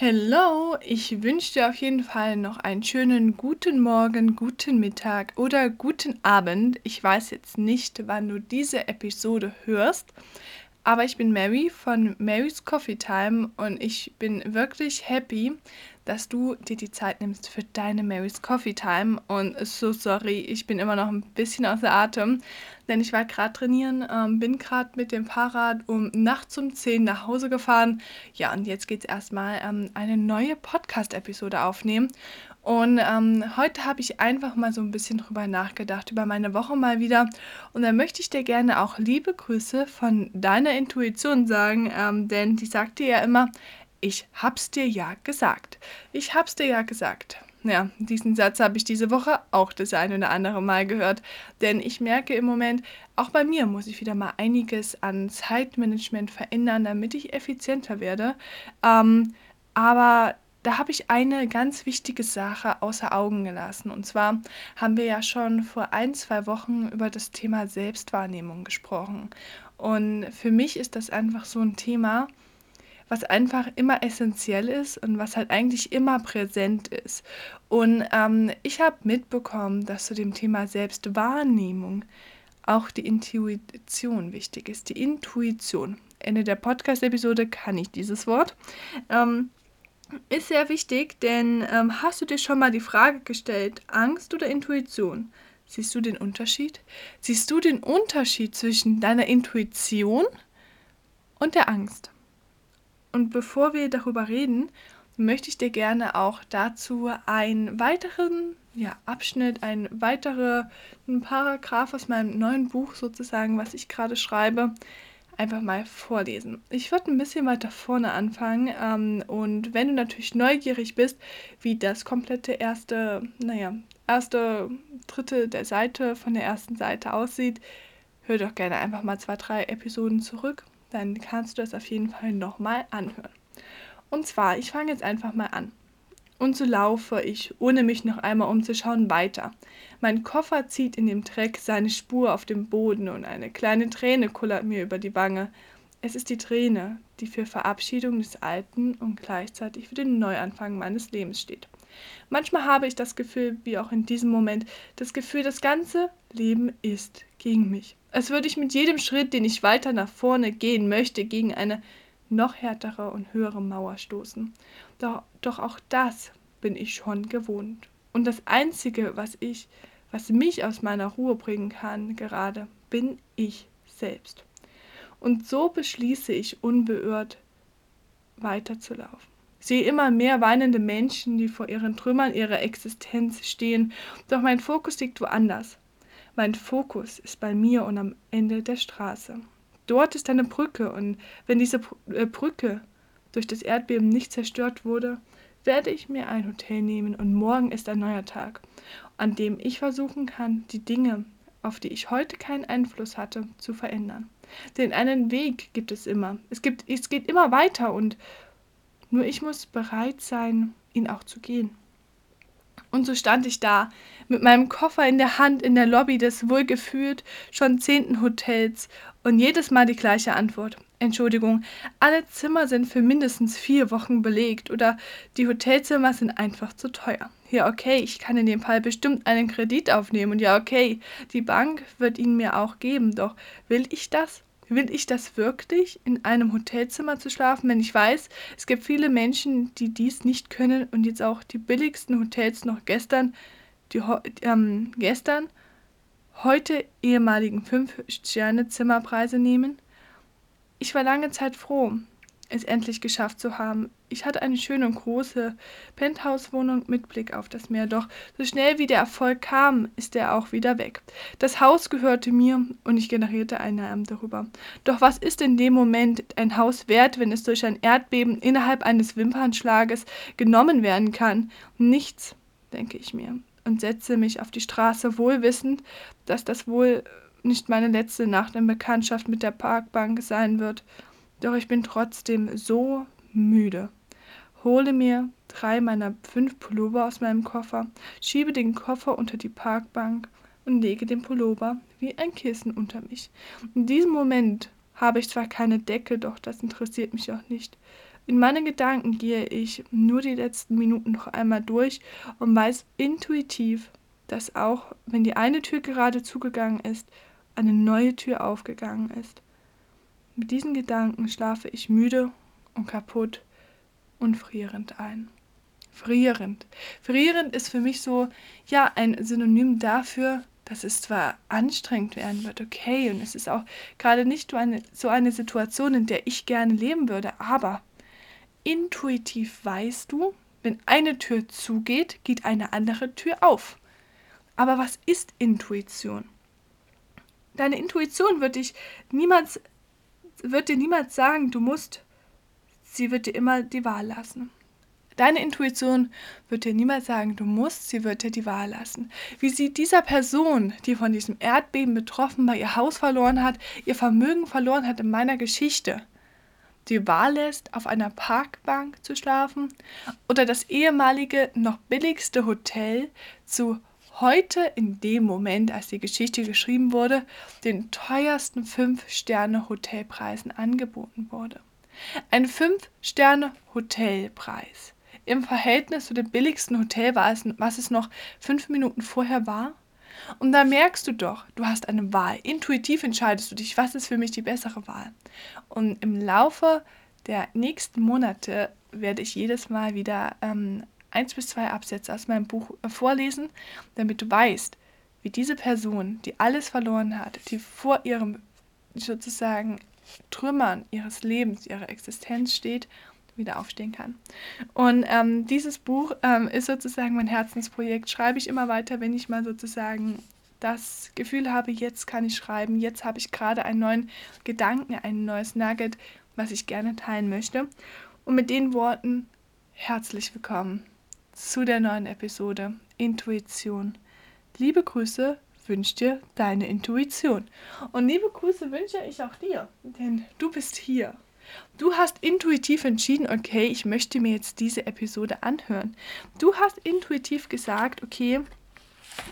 Hello, ich wünsche dir auf jeden Fall noch einen schönen guten Morgen, guten Mittag oder guten Abend. Ich weiß jetzt nicht, wann du diese Episode hörst, aber ich bin Mary von Mary's Coffee Time und ich bin wirklich happy, dass du dir die Zeit nimmst für deine Mary's Coffee Time. Und so sorry, ich bin immer noch ein bisschen außer Atem, denn ich war gerade trainieren, ähm, bin gerade mit dem Fahrrad um nachts um 10 nach Hause gefahren. Ja, und jetzt geht es erstmal ähm, eine neue Podcast-Episode aufnehmen. Und ähm, heute habe ich einfach mal so ein bisschen drüber nachgedacht, über meine Woche mal wieder. Und dann möchte ich dir gerne auch liebe Grüße von deiner Intuition sagen, ähm, denn die sagt dir ja immer, ich hab's dir ja gesagt. Ich hab's dir ja gesagt. Ja, diesen Satz habe ich diese Woche auch das eine oder andere Mal gehört, denn ich merke im Moment, auch bei mir muss ich wieder mal einiges an Zeitmanagement verändern, damit ich effizienter werde. Ähm, aber da habe ich eine ganz wichtige Sache außer Augen gelassen. Und zwar haben wir ja schon vor ein, zwei Wochen über das Thema Selbstwahrnehmung gesprochen. Und für mich ist das einfach so ein Thema, was einfach immer essentiell ist und was halt eigentlich immer präsent ist. Und ähm, ich habe mitbekommen, dass zu dem Thema Selbstwahrnehmung auch die Intuition wichtig ist. Die Intuition. Ende der Podcast-Episode kann ich dieses Wort. Ähm, ist sehr wichtig, denn ähm, hast du dir schon mal die Frage gestellt, Angst oder Intuition? Siehst du den Unterschied? Siehst du den Unterschied zwischen deiner Intuition und der Angst? Und bevor wir darüber reden, möchte ich dir gerne auch dazu einen weiteren ja, Abschnitt, ein weiterer Paragraph aus meinem neuen Buch sozusagen, was ich gerade schreibe, einfach mal vorlesen. Ich würde ein bisschen weiter vorne anfangen ähm, und wenn du natürlich neugierig bist, wie das komplette erste, naja, erste Drittel der Seite von der ersten Seite aussieht, hör doch gerne einfach mal zwei, drei Episoden zurück dann kannst du das auf jeden Fall nochmal anhören. Und zwar, ich fange jetzt einfach mal an. Und so laufe ich, ohne mich noch einmal umzuschauen, weiter. Mein Koffer zieht in dem Dreck seine Spur auf dem Boden und eine kleine Träne kullert mir über die Wange. Es ist die Träne, die für Verabschiedung des Alten und gleichzeitig für den Neuanfang meines Lebens steht. Manchmal habe ich das Gefühl, wie auch in diesem Moment, das Gefühl, das ganze Leben ist gegen mich. Als würde ich mit jedem Schritt, den ich weiter nach vorne gehen möchte, gegen eine noch härtere und höhere Mauer stoßen. Doch, doch auch das bin ich schon gewohnt. Und das Einzige, was ich, was mich aus meiner Ruhe bringen kann, gerade, bin ich selbst. Und so beschließe ich unbeirrt weiterzulaufen. Ich sehe immer mehr weinende Menschen, die vor ihren Trümmern ihrer Existenz stehen, doch mein Fokus liegt woanders. Mein Fokus ist bei mir und am Ende der Straße. Dort ist eine Brücke und wenn diese äh, Brücke durch das Erdbeben nicht zerstört wurde, werde ich mir ein Hotel nehmen und morgen ist ein neuer Tag, an dem ich versuchen kann, die Dinge, auf die ich heute keinen Einfluss hatte, zu verändern. Denn einen Weg gibt es immer. Es, gibt, es geht immer weiter und nur ich muss bereit sein, ihn auch zu gehen. Und so stand ich da, mit meinem Koffer in der Hand in der Lobby des wohlgefühlt schon zehnten Hotels und jedes Mal die gleiche Antwort. Entschuldigung, alle Zimmer sind für mindestens vier Wochen belegt oder die Hotelzimmer sind einfach zu teuer. Ja, okay, ich kann in dem Fall bestimmt einen Kredit aufnehmen und ja, okay, die Bank wird ihn mir auch geben, doch will ich das? Will ich das wirklich, in einem Hotelzimmer zu schlafen, wenn ich weiß, es gibt viele Menschen, die dies nicht können und jetzt auch die billigsten Hotels noch gestern, die ähm, gestern, heute ehemaligen 5-Sterne-Zimmerpreise nehmen? Ich war lange Zeit froh, es endlich geschafft zu haben. Ich hatte eine schöne und große Penthouse-Wohnung mit Blick auf das Meer, doch so schnell wie der Erfolg kam, ist er auch wieder weg. Das Haus gehörte mir und ich generierte Einnahmen darüber. Doch was ist in dem Moment ein Haus wert, wenn es durch ein Erdbeben innerhalb eines Wimpernschlages genommen werden kann? Nichts, denke ich mir, und setze mich auf die Straße, wohlwissend, dass das wohl nicht meine letzte Nacht in Bekanntschaft mit der Parkbank sein wird. Doch ich bin trotzdem so müde. Hole mir drei meiner fünf Pullover aus meinem Koffer, schiebe den Koffer unter die Parkbank und lege den Pullover wie ein Kissen unter mich. In diesem Moment habe ich zwar keine Decke, doch das interessiert mich auch nicht. In meinen Gedanken gehe ich nur die letzten Minuten noch einmal durch und weiß intuitiv, dass auch wenn die eine Tür gerade zugegangen ist, eine neue Tür aufgegangen ist. Mit diesen Gedanken schlafe ich müde und kaputt und frierend ein. Frierend. Frierend ist für mich so, ja, ein Synonym dafür, dass es zwar anstrengend werden wird, okay, und es ist auch gerade nicht so eine, so eine Situation, in der ich gerne leben würde, aber intuitiv weißt du, wenn eine Tür zugeht, geht eine andere Tür auf. Aber was ist Intuition? Deine Intuition wird dich niemals, wird dir niemals sagen, du musst. Sie wird dir immer die Wahl lassen. Deine Intuition wird dir niemals sagen, du musst, sie wird dir die Wahl lassen. Wie sie dieser Person, die von diesem Erdbeben betroffen war, ihr Haus verloren hat, ihr Vermögen verloren hat in meiner Geschichte, die Wahl lässt, auf einer Parkbank zu schlafen oder das ehemalige, noch billigste Hotel zu heute in dem Moment, als die Geschichte geschrieben wurde, den teuersten 5-Sterne-Hotelpreisen angeboten wurde. Ein 5-Sterne-Hotelpreis im Verhältnis zu dem billigsten Hotel, was es noch fünf Minuten vorher war. Und da merkst du doch, du hast eine Wahl. Intuitiv entscheidest du dich, was ist für mich die bessere Wahl. Und im Laufe der nächsten Monate werde ich jedes Mal wieder ähm, eins bis zwei Absätze aus meinem Buch äh, vorlesen, damit du weißt, wie diese Person, die alles verloren hat, die vor ihrem sozusagen Trümmern ihres Lebens, ihrer Existenz steht, wieder aufstehen kann. Und ähm, dieses Buch ähm, ist sozusagen mein Herzensprojekt. Schreibe ich immer weiter, wenn ich mal sozusagen das Gefühl habe, jetzt kann ich schreiben, jetzt habe ich gerade einen neuen Gedanken, ein neues Nugget, was ich gerne teilen möchte. Und mit den Worten herzlich willkommen zu der neuen Episode Intuition. Liebe Grüße wünscht dir deine Intuition. Und liebe Grüße wünsche ich auch dir, denn du bist hier. Du hast intuitiv entschieden, okay, ich möchte mir jetzt diese Episode anhören. Du hast intuitiv gesagt, okay,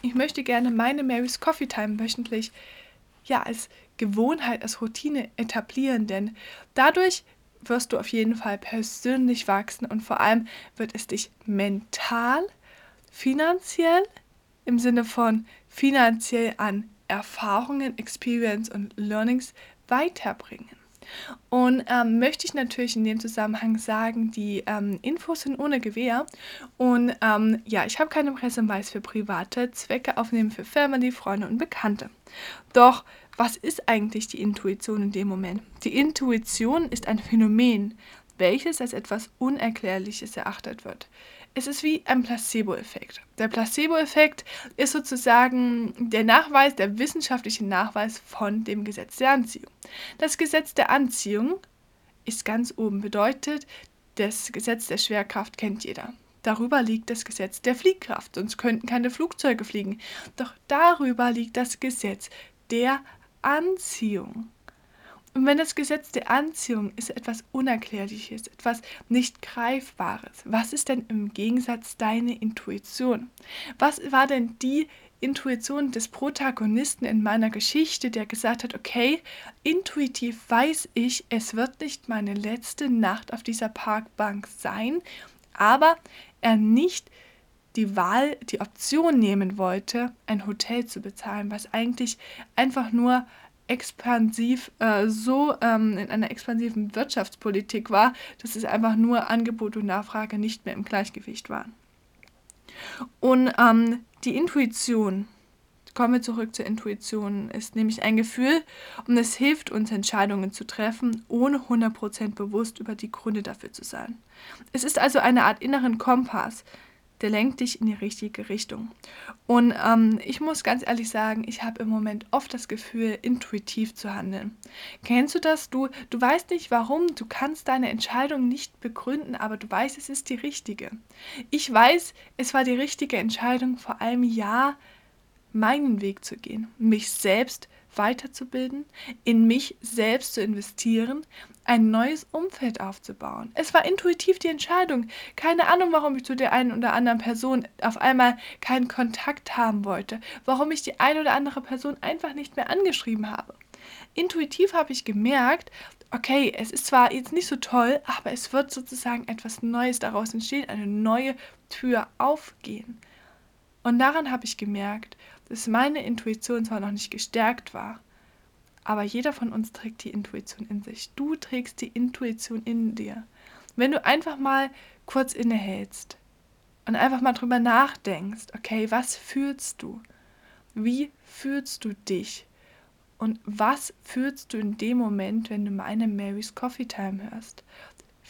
ich möchte gerne meine Mary's Coffee Time wöchentlich ja als Gewohnheit, als Routine etablieren, denn dadurch wirst du auf jeden Fall persönlich wachsen und vor allem wird es dich mental, finanziell im Sinne von finanziell an Erfahrungen, Experience und Learnings weiterbringen. Und ähm, möchte ich natürlich in dem Zusammenhang sagen, die ähm, Infos sind ohne Gewähr. Und ähm, ja, ich habe keine Presseweis für private Zwecke aufnehmen für Family, Freunde und Bekannte. Doch was ist eigentlich die Intuition in dem Moment? Die Intuition ist ein Phänomen, welches als etwas Unerklärliches erachtet wird. Es ist wie ein Placebo-Effekt. Der Placebo-Effekt ist sozusagen der Nachweis, der wissenschaftliche Nachweis von dem Gesetz der Anziehung. Das Gesetz der Anziehung ist ganz oben bedeutet, das Gesetz der Schwerkraft kennt jeder. Darüber liegt das Gesetz der Fliehkraft, sonst könnten keine Flugzeuge fliegen. Doch darüber liegt das Gesetz der Anziehung. Und wenn das Gesetz der Anziehung ist etwas Unerklärliches, etwas nicht Greifbares, was ist denn im Gegensatz deine Intuition? Was war denn die Intuition des Protagonisten in meiner Geschichte, der gesagt hat, okay, intuitiv weiß ich, es wird nicht meine letzte Nacht auf dieser Parkbank sein, aber er nicht die Wahl, die Option nehmen wollte, ein Hotel zu bezahlen, was eigentlich einfach nur expansiv äh, so ähm, in einer expansiven Wirtschaftspolitik war, dass es einfach nur Angebot und Nachfrage nicht mehr im Gleichgewicht waren. Und ähm, die Intuition, kommen wir zurück zur Intuition, ist nämlich ein Gefühl und es hilft uns, Entscheidungen zu treffen, ohne 100% bewusst über die Gründe dafür zu sein. Es ist also eine Art inneren Kompass, der lenkt dich in die richtige Richtung. Und ähm, ich muss ganz ehrlich sagen, ich habe im Moment oft das Gefühl, intuitiv zu handeln. Kennst du das? Du, du weißt nicht warum, du kannst deine Entscheidung nicht begründen, aber du weißt, es ist die richtige. Ich weiß, es war die richtige Entscheidung, vor einem Jahr meinen Weg zu gehen, mich selbst zu weiterzubilden, in mich selbst zu investieren, ein neues Umfeld aufzubauen. Es war intuitiv die Entscheidung. Keine Ahnung, warum ich zu der einen oder anderen Person auf einmal keinen Kontakt haben wollte, warum ich die eine oder andere Person einfach nicht mehr angeschrieben habe. Intuitiv habe ich gemerkt, okay, es ist zwar jetzt nicht so toll, aber es wird sozusagen etwas Neues daraus entstehen, eine neue Tür aufgehen. Und daran habe ich gemerkt, dass meine Intuition zwar noch nicht gestärkt war, aber jeder von uns trägt die Intuition in sich. Du trägst die Intuition in dir. Wenn du einfach mal kurz innehältst und einfach mal drüber nachdenkst, okay, was fühlst du? Wie fühlst du dich? Und was fühlst du in dem Moment, wenn du meine Mary's Coffee Time hörst?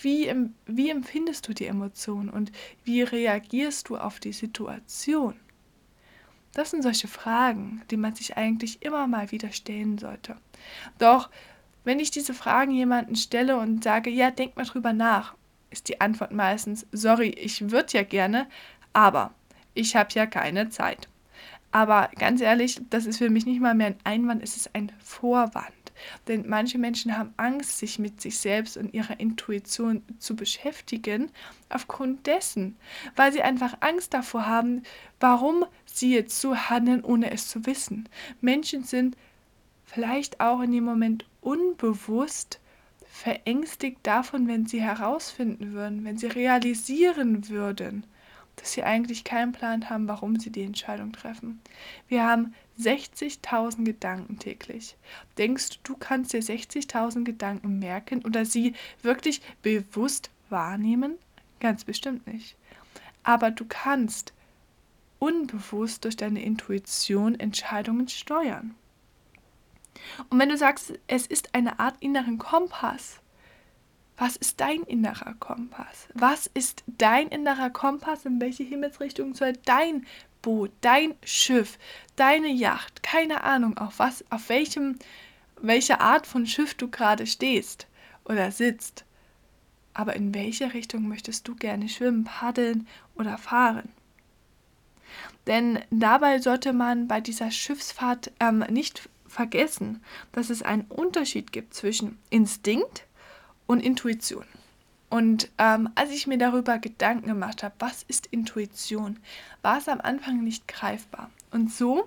Wie, wie empfindest du die Emotion und wie reagierst du auf die Situation? Das sind solche Fragen, die man sich eigentlich immer mal wieder stellen sollte. Doch wenn ich diese Fragen jemanden stelle und sage, ja, denk mal drüber nach, ist die Antwort meistens, sorry, ich würde ja gerne, aber ich habe ja keine Zeit. Aber ganz ehrlich, das ist für mich nicht mal mehr ein Einwand, es ist ein Vorwand. Denn manche Menschen haben Angst, sich mit sich selbst und ihrer Intuition zu beschäftigen, aufgrund dessen, weil sie einfach Angst davor haben, warum jetzt so handeln, ohne es zu wissen. Menschen sind vielleicht auch in dem Moment unbewusst verängstigt davon, wenn sie herausfinden würden, wenn sie realisieren würden, dass sie eigentlich keinen Plan haben, warum sie die Entscheidung treffen. Wir haben 60.000 Gedanken täglich. Denkst du, du kannst dir 60.000 Gedanken merken oder sie wirklich bewusst wahrnehmen? Ganz bestimmt nicht. Aber du kannst unbewusst durch deine Intuition Entscheidungen steuern. Und wenn du sagst, es ist eine Art inneren Kompass, was ist dein innerer Kompass? Was ist dein innerer Kompass? In welche Himmelsrichtung soll dein Boot, dein Schiff, deine Yacht, keine Ahnung, auf was, auf welchem, welche Art von Schiff du gerade stehst oder sitzt. Aber in welche Richtung möchtest du gerne schwimmen, paddeln oder fahren? Denn dabei sollte man bei dieser Schiffsfahrt ähm, nicht vergessen, dass es einen Unterschied gibt zwischen Instinkt, und Intuition. Und ähm, als ich mir darüber Gedanken gemacht habe, was ist Intuition, war es am Anfang nicht greifbar. Und so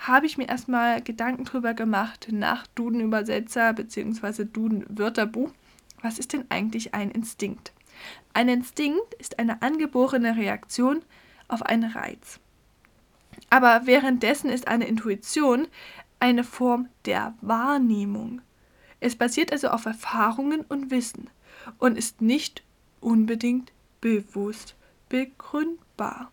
habe ich mir erstmal Gedanken darüber gemacht nach Duden-Übersetzer bzw. Duden-Wörterbuch. Was ist denn eigentlich ein Instinkt? Ein Instinkt ist eine angeborene Reaktion auf einen Reiz. Aber währenddessen ist eine Intuition eine Form der Wahrnehmung. Es basiert also auf Erfahrungen und Wissen und ist nicht unbedingt bewusst begründbar.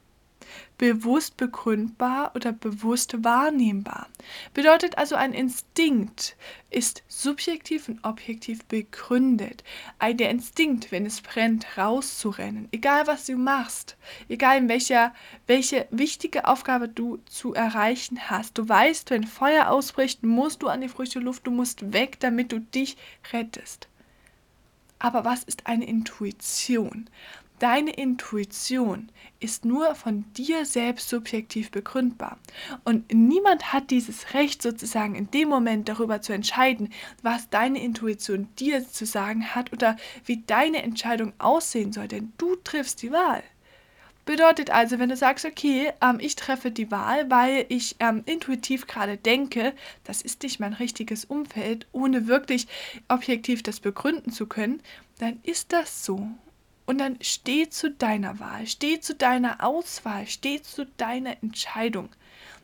Bewusst begründbar oder bewusst wahrnehmbar. Bedeutet also, ein Instinkt ist subjektiv und objektiv begründet. Der Instinkt, wenn es brennt, rauszurennen, egal was du machst, egal in welcher, welche wichtige Aufgabe du zu erreichen hast. Du weißt, wenn Feuer ausbricht, musst du an die frische Luft, du musst weg, damit du dich rettest. Aber was ist eine Intuition? Deine Intuition ist nur von dir selbst subjektiv begründbar. Und niemand hat dieses Recht sozusagen in dem Moment darüber zu entscheiden, was deine Intuition dir zu sagen hat oder wie deine Entscheidung aussehen soll, denn du triffst die Wahl. Bedeutet also, wenn du sagst, okay, ähm, ich treffe die Wahl, weil ich ähm, intuitiv gerade denke, das ist nicht mein richtiges Umfeld, ohne wirklich objektiv das begründen zu können, dann ist das so. Und dann steh zu deiner Wahl, steh zu deiner Auswahl, steh zu deiner Entscheidung.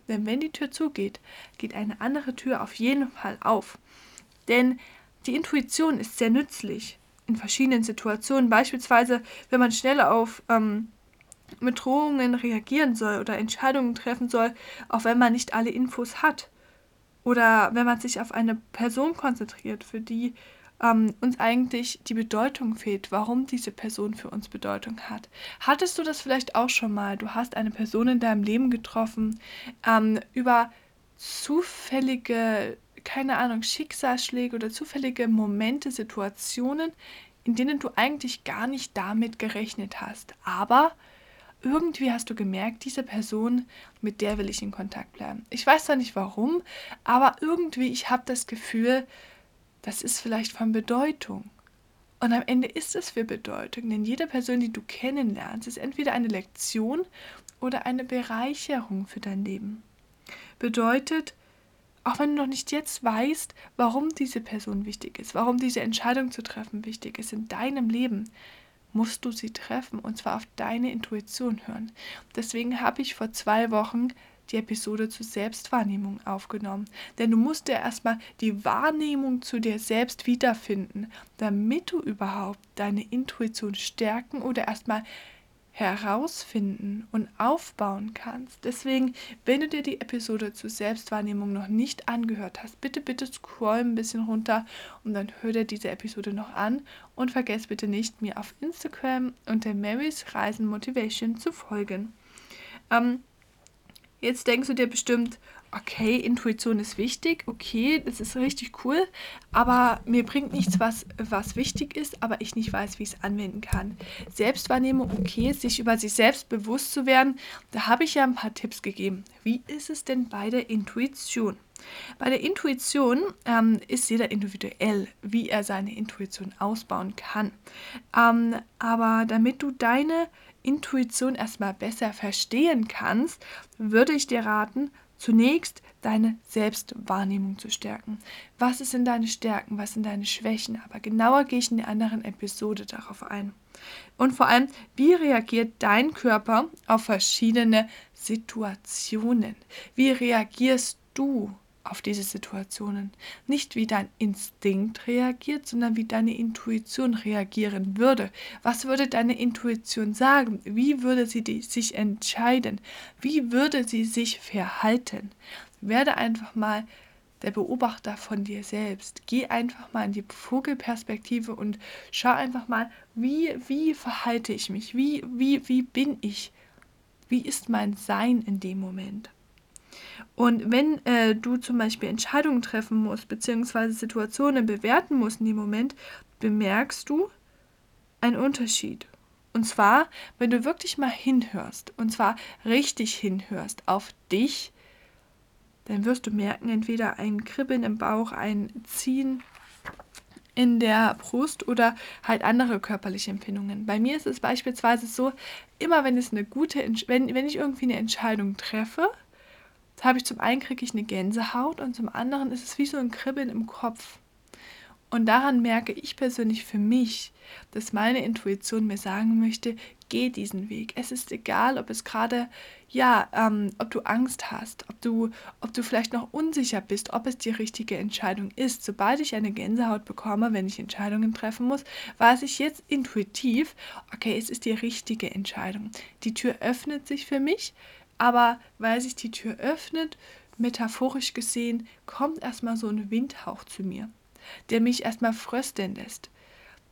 Denn wenn die Tür zugeht, geht eine andere Tür auf jeden Fall auf. Denn die Intuition ist sehr nützlich in verschiedenen Situationen. Beispielsweise, wenn man schnell auf ähm, mit reagieren soll oder Entscheidungen treffen soll, auch wenn man nicht alle Infos hat. Oder wenn man sich auf eine Person konzentriert, für die ähm, uns eigentlich die Bedeutung fehlt, warum diese Person für uns Bedeutung hat. Hattest du das vielleicht auch schon mal? Du hast eine Person in deinem Leben getroffen, ähm, über zufällige, keine Ahnung, Schicksalsschläge oder zufällige Momente, Situationen, in denen du eigentlich gar nicht damit gerechnet hast. Aber irgendwie hast du gemerkt, diese Person, mit der will ich in Kontakt bleiben. Ich weiß zwar nicht warum, aber irgendwie, ich habe das Gefühl, das ist vielleicht von Bedeutung. Und am Ende ist es für Bedeutung, denn jede Person, die du kennenlernst, ist entweder eine Lektion oder eine Bereicherung für dein Leben. Bedeutet, Auch wenn du noch nicht jetzt weißt, warum diese Person wichtig ist, warum diese Entscheidung zu treffen wichtig ist in deinem Leben, musst du sie treffen und zwar auf deine Intuition hören. Deswegen habe ich vor zwei Wochen die Episode zur Selbstwahrnehmung aufgenommen. Denn du musst ja erstmal die Wahrnehmung zu dir selbst wiederfinden, damit du überhaupt deine Intuition stärken oder erstmal herausfinden und aufbauen kannst. Deswegen, wenn du dir die Episode zur Selbstwahrnehmung noch nicht angehört hast, bitte, bitte scroll ein bisschen runter und dann hör dir diese Episode noch an und vergiss bitte nicht, mir auf Instagram unter Marys Reisen Motivation zu folgen. Ähm, Jetzt denkst du dir bestimmt, okay, Intuition ist wichtig, okay, das ist richtig cool, aber mir bringt nichts, was, was wichtig ist, aber ich nicht weiß, wie ich es anwenden kann. Selbstwahrnehmung, okay, sich über sich selbst bewusst zu werden, da habe ich ja ein paar Tipps gegeben. Wie ist es denn bei der Intuition? Bei der Intuition ähm, ist jeder individuell, wie er seine Intuition ausbauen kann. Ähm, aber damit du deine Intuition erstmal besser verstehen kannst, würde ich dir raten, zunächst deine Selbstwahrnehmung zu stärken. Was sind deine Stärken, was sind deine Schwächen? Aber genauer gehe ich in der anderen Episode darauf ein. Und vor allem, wie reagiert dein Körper auf verschiedene Situationen? Wie reagierst du auf diese Situationen. Nicht wie dein Instinkt reagiert, sondern wie deine Intuition reagieren würde. Was würde deine Intuition sagen? Wie würde sie sich entscheiden? Wie würde sie sich verhalten? Werde einfach mal der Beobachter von dir selbst. Geh einfach mal in die Vogelperspektive und schau einfach mal, wie, wie verhalte ich mich? Wie, wie, wie bin ich? Wie ist mein Sein in dem Moment? Und wenn äh, du zum Beispiel Entscheidungen treffen musst, beziehungsweise Situationen bewerten musst in dem Moment, bemerkst du einen Unterschied. Und zwar, wenn du wirklich mal hinhörst, und zwar richtig hinhörst auf dich, dann wirst du merken, entweder ein Kribbeln im Bauch, ein Ziehen in der Brust oder halt andere körperliche Empfindungen. Bei mir ist es beispielsweise so, immer wenn es eine gute, wenn, wenn ich irgendwie eine Entscheidung treffe, habe ich zum einen kriege ich eine Gänsehaut und zum anderen ist es wie so ein Kribbeln im Kopf. Und daran merke ich persönlich für mich, dass meine Intuition mir sagen möchte, geh diesen Weg. Es ist egal, ob es gerade, ja, ähm, ob du Angst hast, ob du, ob du vielleicht noch unsicher bist, ob es die richtige Entscheidung ist. Sobald ich eine Gänsehaut bekomme, wenn ich Entscheidungen treffen muss, weiß ich jetzt intuitiv, okay, es ist die richtige Entscheidung. Die Tür öffnet sich für mich, aber weil sich die Tür öffnet, metaphorisch gesehen, kommt erstmal so ein Windhauch zu mir, der mich erstmal frösteln lässt.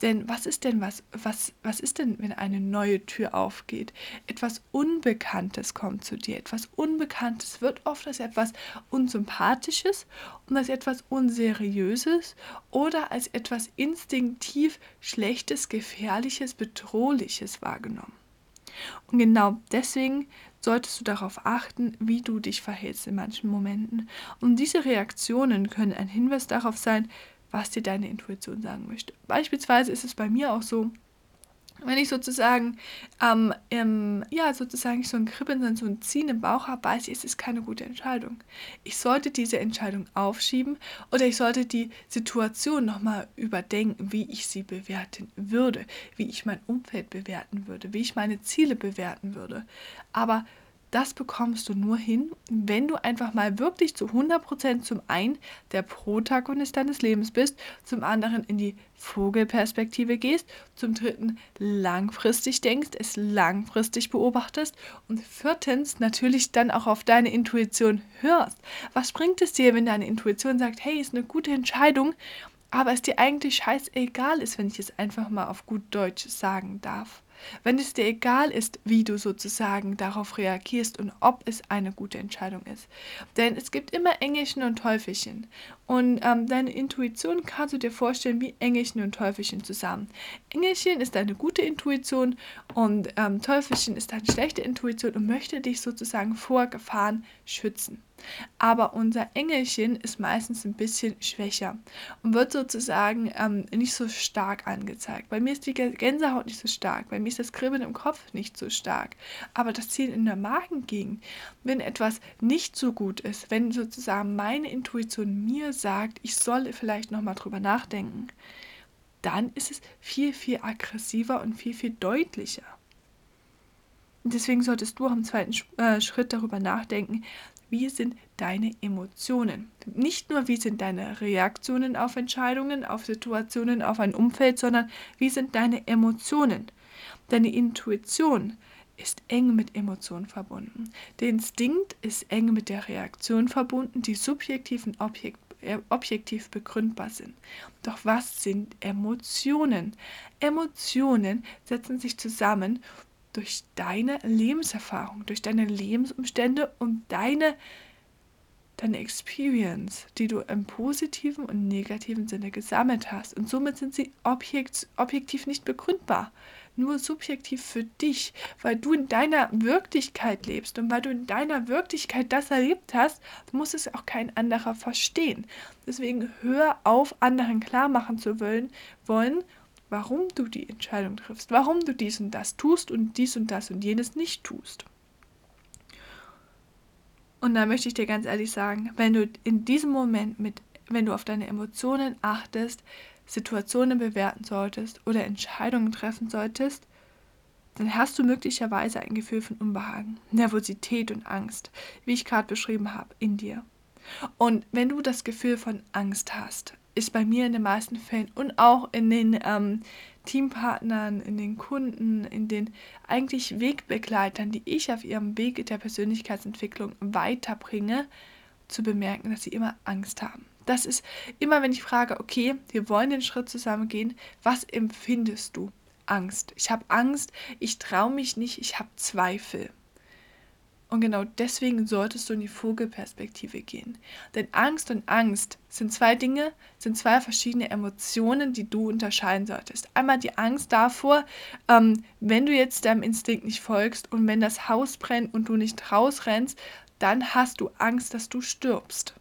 Denn was ist denn was, was, was ist denn, wenn eine neue Tür aufgeht? Etwas Unbekanntes kommt zu dir. Etwas Unbekanntes wird oft als etwas Unsympathisches und als etwas Unseriöses oder als etwas instinktiv Schlechtes, Gefährliches, Bedrohliches wahrgenommen. Und genau deswegen solltest du darauf achten, wie du dich verhältst in manchen Momenten. Und diese Reaktionen können ein Hinweis darauf sein, was dir deine Intuition sagen möchte. Beispielsweise ist es bei mir auch so, wenn ich sozusagen, ähm, im, ja, sozusagen so ein Kribbeln, so ein Ziehen im Bauch habe, weiß ich, es ist keine gute Entscheidung. Ich sollte diese Entscheidung aufschieben oder ich sollte die Situation nochmal überdenken, wie ich sie bewerten würde, wie ich mein Umfeld bewerten würde, wie ich meine Ziele bewerten würde. Aber das bekommst du nur hin, wenn du einfach mal wirklich zu 100% zum einen der Protagonist deines Lebens bist, zum anderen in die Vogelperspektive gehst, zum dritten langfristig denkst, es langfristig beobachtest und viertens natürlich dann auch auf deine Intuition hörst. Was bringt es dir, wenn deine Intuition sagt, hey, ist eine gute Entscheidung, aber es dir eigentlich scheißegal ist, wenn ich es einfach mal auf gut Deutsch sagen darf? Wenn es dir egal ist, wie du sozusagen darauf reagierst und ob es eine gute Entscheidung ist. Denn es gibt immer Engelchen und Teufelchen. Und ähm, deine Intuition kannst du dir vorstellen wie Engelchen und Teufelchen zusammen. Engelchen ist eine gute Intuition und ähm, Teufelchen ist eine schlechte Intuition und möchte dich sozusagen vor Gefahren schützen. Aber unser Engelchen ist meistens ein bisschen schwächer und wird sozusagen ähm, nicht so stark angezeigt. Bei mir ist die Gänsehaut nicht so stark, bei mir ist das Kribbeln im Kopf nicht so stark, aber das Ziel in der Magengegend, wenn etwas nicht so gut ist, wenn sozusagen meine Intuition mir sagt, ich soll vielleicht nochmal drüber nachdenken, dann ist es viel, viel aggressiver und viel, viel deutlicher. Deswegen solltest du auch im zweiten äh, Schritt darüber nachdenken, wie sind deine Emotionen. Nicht nur, wie sind deine Reaktionen auf Entscheidungen, auf Situationen, auf ein Umfeld, sondern wie sind deine Emotionen. Deine Intuition ist eng mit Emotionen verbunden. Der Instinkt ist eng mit der Reaktion verbunden, die subjektiv und objekt, äh, objektiv begründbar sind. Doch was sind Emotionen? Emotionen setzen sich zusammen durch deine Lebenserfahrung, durch deine Lebensumstände und deine, deine Experience, die du im positiven und negativen Sinne gesammelt hast. Und somit sind sie objekt, objektiv nicht begründbar, nur subjektiv für dich, weil du in deiner Wirklichkeit lebst und weil du in deiner Wirklichkeit das erlebt hast, muss es auch kein anderer verstehen. Deswegen hör auf, anderen klar machen zu wollen, wollen warum du die Entscheidung triffst, warum du dies und das tust und dies und das und jenes nicht tust. Und da möchte ich dir ganz ehrlich sagen, wenn du in diesem Moment mit, wenn du auf deine Emotionen achtest, Situationen bewerten solltest oder Entscheidungen treffen solltest, dann hast du möglicherweise ein Gefühl von Unbehagen, Nervosität und Angst, wie ich gerade beschrieben habe, in dir. Und wenn du das Gefühl von Angst hast, ist bei mir in den meisten Fällen und auch in den ähm, Teampartnern, in den Kunden, in den eigentlich Wegbegleitern, die ich auf ihrem Weg der Persönlichkeitsentwicklung weiterbringe, zu bemerken, dass sie immer Angst haben. Das ist immer, wenn ich frage, okay, wir wollen den Schritt zusammen gehen, was empfindest du? Angst. Ich habe Angst, ich traue mich nicht, ich habe Zweifel. Und genau deswegen solltest du in die Vogelperspektive gehen. Denn Angst und Angst sind zwei Dinge, sind zwei verschiedene Emotionen, die du unterscheiden solltest. Einmal die Angst davor, ähm, wenn du jetzt deinem Instinkt nicht folgst und wenn das Haus brennt und du nicht rausrennst, dann hast du Angst, dass du stirbst.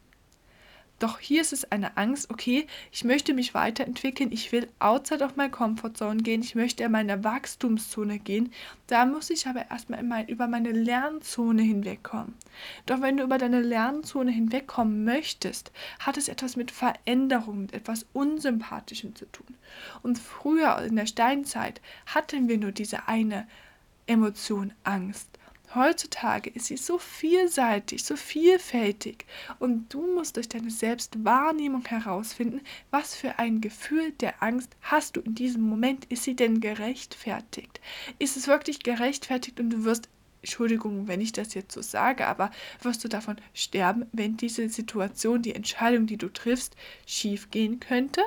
Doch hier ist es eine Angst, okay, ich möchte mich weiterentwickeln, ich will outside of my comfort zone gehen, ich möchte in meine Wachstumszone gehen. Da muss ich aber erstmal mein, über meine Lernzone hinwegkommen. Doch wenn du über deine Lernzone hinwegkommen möchtest, hat es etwas mit Veränderung, mit etwas Unsympathischem zu tun. Und früher in der Steinzeit hatten wir nur diese eine Emotion Angst. Heutzutage ist sie so vielseitig, so vielfältig und du musst durch deine Selbstwahrnehmung herausfinden, was für ein Gefühl der Angst hast du in diesem Moment. Ist sie denn gerechtfertigt? Ist es wirklich gerechtfertigt und du wirst Entschuldigung, wenn ich das jetzt so sage, aber wirst du davon sterben, wenn diese Situation, die Entscheidung, die du triffst, schief gehen könnte?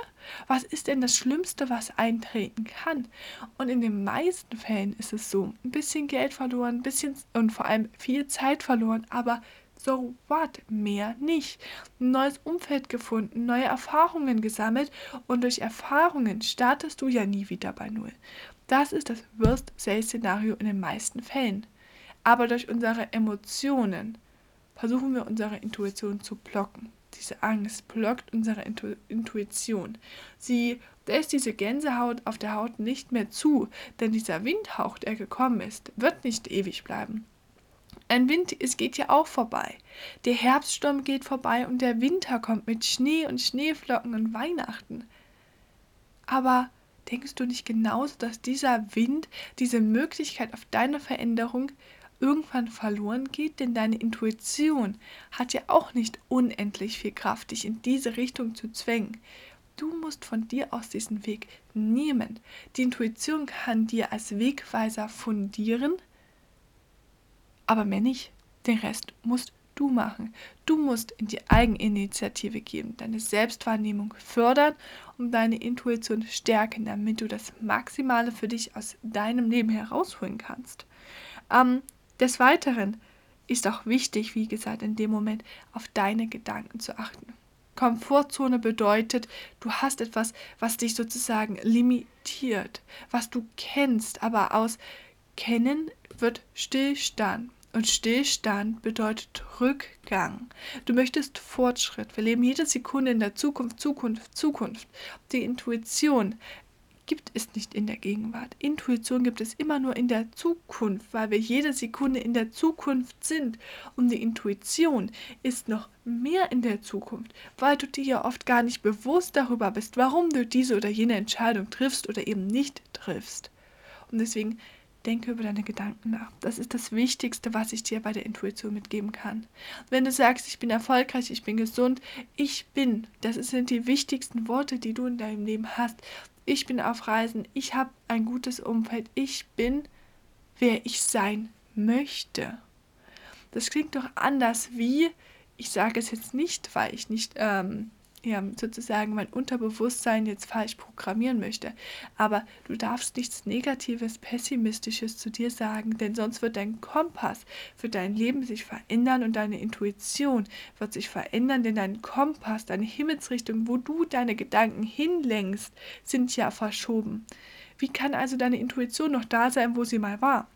Was ist denn das Schlimmste, was eintreten kann? Und in den meisten Fällen ist es so, ein bisschen Geld verloren, ein bisschen und vor allem viel Zeit verloren, aber so what? Mehr nicht. Ein neues Umfeld gefunden, neue Erfahrungen gesammelt und durch Erfahrungen startest du ja nie wieder bei Null. Das ist das Worst-Case-Szenario in den meisten Fällen. Aber durch unsere Emotionen versuchen wir unsere Intuition zu blocken. Diese Angst blockt unsere Intu Intuition. Sie lässt diese Gänsehaut auf der Haut nicht mehr zu, denn dieser Windhauch, der gekommen ist, wird nicht ewig bleiben. Ein Wind, es geht ja auch vorbei. Der Herbststurm geht vorbei und der Winter kommt mit Schnee und Schneeflocken und Weihnachten. Aber denkst du nicht genauso, dass dieser Wind, diese Möglichkeit auf deine Veränderung irgendwann verloren geht, denn deine Intuition hat ja auch nicht unendlich viel Kraft, dich in diese Richtung zu zwängen. Du musst von dir aus diesen Weg nehmen. Die Intuition kann dir als Wegweiser fundieren, aber mehr nicht. Den Rest musst du machen. Du musst in die Eigeninitiative geben, deine Selbstwahrnehmung fördern und deine Intuition stärken, damit du das Maximale für dich aus deinem Leben herausholen kannst. Ähm, des Weiteren ist auch wichtig, wie gesagt, in dem Moment auf deine Gedanken zu achten. Komfortzone bedeutet, du hast etwas, was dich sozusagen limitiert, was du kennst, aber aus Kennen wird Stillstand. Und Stillstand bedeutet Rückgang. Du möchtest Fortschritt. Wir leben jede Sekunde in der Zukunft, Zukunft, Zukunft. Die Intuition gibt es nicht in der Gegenwart. Intuition gibt es immer nur in der Zukunft, weil wir jede Sekunde in der Zukunft sind. Und die Intuition ist noch mehr in der Zukunft, weil du dir ja oft gar nicht bewusst darüber bist, warum du diese oder jene Entscheidung triffst oder eben nicht triffst. Und deswegen denke über deine Gedanken nach. Das ist das Wichtigste, was ich dir bei der Intuition mitgeben kann. Wenn du sagst, ich bin erfolgreich, ich bin gesund, ich bin, das sind die wichtigsten Worte, die du in deinem Leben hast ich bin auf Reisen, ich habe ein gutes Umfeld, ich bin, wer ich sein möchte. Das klingt doch anders wie, ich sage es jetzt nicht, weil ich nicht ähm, ja, sozusagen mein Unterbewusstsein jetzt falsch programmieren möchte. Aber du darfst nichts Negatives, Pessimistisches zu dir sagen, denn sonst wird dein Kompass für dein Leben sich verändern und deine Intuition wird sich verändern, denn dein Kompass, deine Himmelsrichtung, wo du deine Gedanken hinlenkst, sind ja verschoben. Wie kann also deine Intuition noch da sein, wo sie mal war?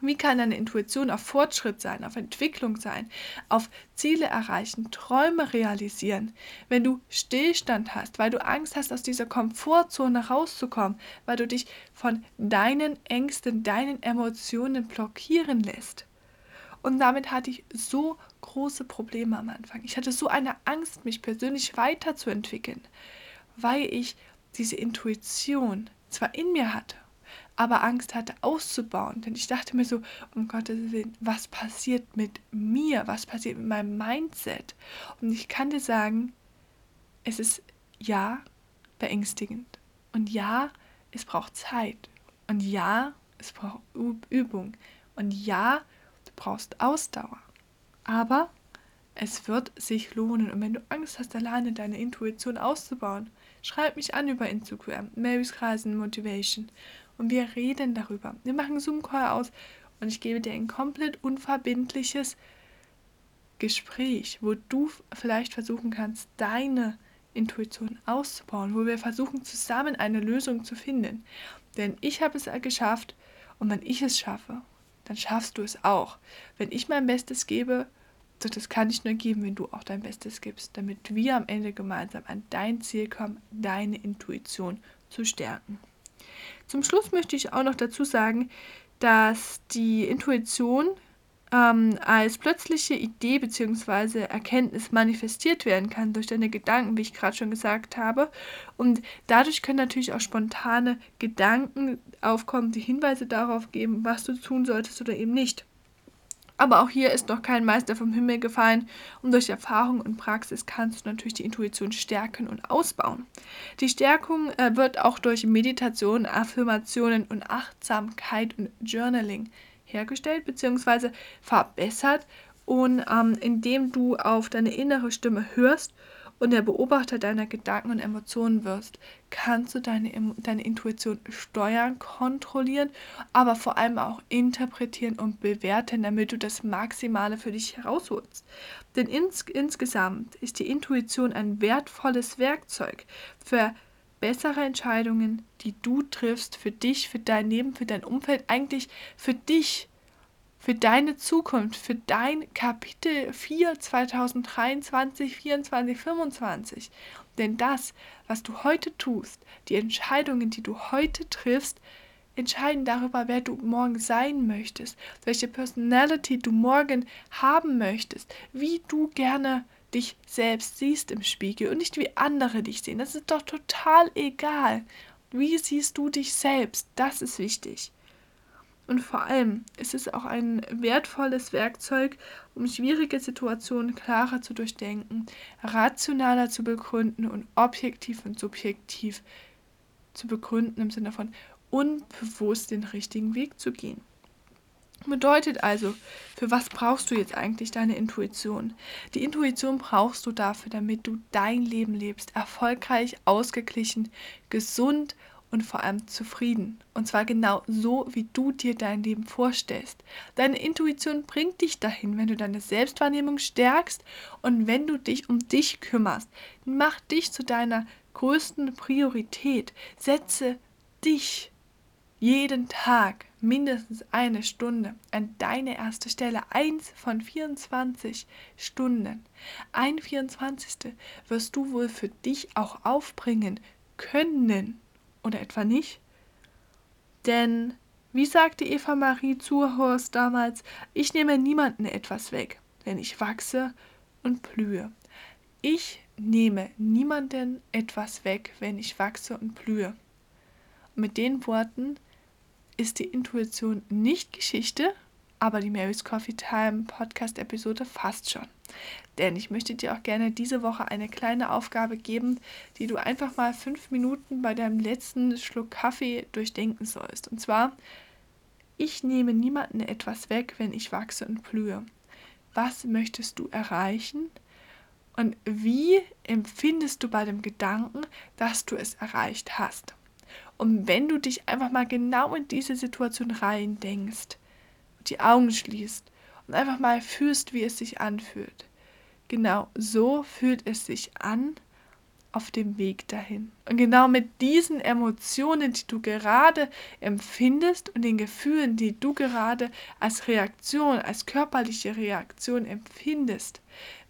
Wie kann deine Intuition auf Fortschritt sein, auf Entwicklung sein, auf Ziele erreichen, Träume realisieren? Wenn du Stillstand hast, weil du Angst hast, aus dieser Komfortzone rauszukommen, weil du dich von deinen Ängsten, deinen Emotionen blockieren lässt. Und damit hatte ich so große Probleme am Anfang. Ich hatte so eine Angst, mich persönlich weiterzuentwickeln, weil ich diese Intuition zwar in mir hatte, aber Angst hatte auszubauen. Denn ich dachte mir so, um Gottes Willen, was passiert mit mir? Was passiert mit meinem Mindset? Und ich kann dir sagen, es ist ja beängstigend. Und ja, es braucht Zeit. Und ja, es braucht Übung. Und ja, du brauchst Ausdauer. Aber es wird sich lohnen. Und wenn du Angst hast, alleine deine Intuition auszubauen, schreib mich an über Instagram, Marys Kreisen Motivation und wir reden darüber. Wir machen Zoom-Call aus und ich gebe dir ein komplett unverbindliches Gespräch, wo du vielleicht versuchen kannst, deine Intuition auszubauen, wo wir versuchen, zusammen eine Lösung zu finden. Denn ich habe es geschafft und wenn ich es schaffe, dann schaffst du es auch. Wenn ich mein Bestes gebe, so das kann ich nur geben, wenn du auch dein Bestes gibst, damit wir am Ende gemeinsam an dein Ziel kommen, deine Intuition zu stärken. Zum Schluss möchte ich auch noch dazu sagen, dass die Intuition ähm, als plötzliche Idee bzw. Erkenntnis manifestiert werden kann durch deine Gedanken, wie ich gerade schon gesagt habe. Und dadurch können natürlich auch spontane Gedanken aufkommen, die Hinweise darauf geben, was du tun solltest oder eben nicht. Aber auch hier ist noch kein Meister vom Himmel gefallen und durch Erfahrung und Praxis kannst du natürlich die Intuition stärken und ausbauen. Die Stärkung äh, wird auch durch Meditation, Affirmationen und Achtsamkeit und Journaling hergestellt bzw. verbessert und ähm, indem du auf deine innere Stimme hörst und der Beobachter deiner Gedanken und Emotionen wirst, kannst du deine, deine Intuition steuern, kontrollieren, aber vor allem auch interpretieren und bewerten, damit du das Maximale für dich herausholst. Denn ins, insgesamt ist die Intuition ein wertvolles Werkzeug für bessere Entscheidungen, die du triffst für dich, für dein Leben, für dein Umfeld, eigentlich für dich für deine Zukunft, für dein Kapitel 4 2023, 24, 25. Denn das, was du heute tust, die Entscheidungen, die du heute triffst, entscheiden darüber, wer du morgen sein möchtest, welche Personality du morgen haben möchtest, wie du gerne dich selbst siehst im Spiegel und nicht wie andere dich sehen. Das ist doch total egal. Wie siehst du dich selbst? Das ist wichtig. Und vor allem ist es auch ein wertvolles Werkzeug, um schwierige Situationen klarer zu durchdenken, rationaler zu begründen und objektiv und subjektiv zu begründen im Sinne von unbewusst den richtigen Weg zu gehen. Bedeutet also, für was brauchst du jetzt eigentlich deine Intuition? Die Intuition brauchst du dafür, damit du dein Leben lebst, erfolgreich, ausgeglichen, gesund und vor allem zufrieden. Und zwar genau so, wie du dir dein Leben vorstellst. Deine Intuition bringt dich dahin, wenn du deine Selbstwahrnehmung stärkst und wenn du dich um dich kümmerst. Mach dich zu deiner größten Priorität. Setze dich jeden Tag mindestens eine Stunde an deine erste Stelle. Eins von 24 Stunden. Ein 24. wirst du wohl für dich auch aufbringen können. Oder etwa nicht? Denn, wie sagte Eva Marie Zurhorst damals, ich nehme niemanden etwas weg, wenn ich wachse und blühe. Ich nehme niemanden etwas weg, wenn ich wachse und blühe. Und mit den Worten ist die Intuition nicht Geschichte, aber die Mary's Coffee Time Podcast Episode fast schon. Denn ich möchte dir auch gerne diese Woche eine kleine Aufgabe geben, die du einfach mal fünf Minuten bei deinem letzten Schluck Kaffee durchdenken sollst. Und zwar, ich nehme niemanden etwas weg, wenn ich wachse und blühe. Was möchtest du erreichen? Und wie empfindest du bei dem Gedanken, dass du es erreicht hast? Und wenn du dich einfach mal genau in diese Situation rein denkst, die Augen schließt und einfach mal fühlst, wie es sich anfühlt. Genau so fühlt es sich an auf dem Weg dahin. Und genau mit diesen Emotionen, die du gerade empfindest und den Gefühlen, die du gerade als Reaktion, als körperliche Reaktion empfindest,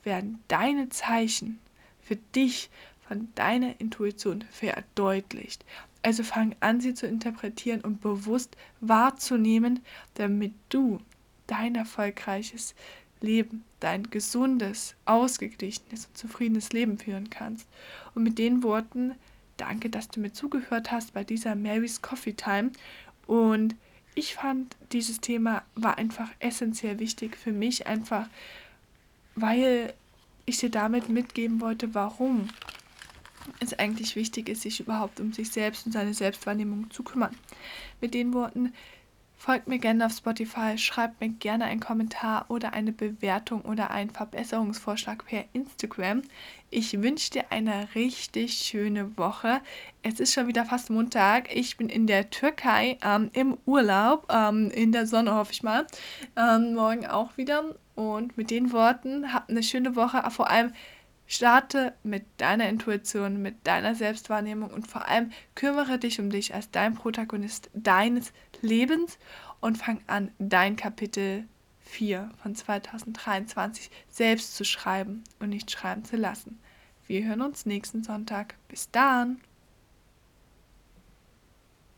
werden deine Zeichen für dich von deiner Intuition verdeutlicht. Also fang an, sie zu interpretieren und bewusst wahrzunehmen, damit du dein erfolgreiches Leben, dein gesundes, ausgeglichenes und zufriedenes Leben führen kannst. Und mit den Worten, danke, dass du mir zugehört hast bei dieser Mary's Coffee Time. Und ich fand, dieses Thema war einfach essentiell wichtig für mich, einfach weil ich dir damit mitgeben wollte, warum es eigentlich wichtig ist, sich überhaupt um sich selbst und seine Selbstwahrnehmung zu kümmern. Mit den Worten, folgt mir gerne auf Spotify, schreibt mir gerne einen Kommentar oder eine Bewertung oder einen Verbesserungsvorschlag per Instagram. Ich wünsche dir eine richtig schöne Woche. Es ist schon wieder fast Montag. Ich bin in der Türkei ähm, im Urlaub, ähm, in der Sonne hoffe ich mal. Ähm, morgen auch wieder. Und mit den Worten, habt eine schöne Woche. Vor allem Starte mit deiner Intuition, mit deiner Selbstwahrnehmung und vor allem kümmere dich um dich als dein Protagonist deines Lebens und fang an, dein Kapitel 4 von 2023 selbst zu schreiben und nicht schreiben zu lassen. Wir hören uns nächsten Sonntag. Bis dann!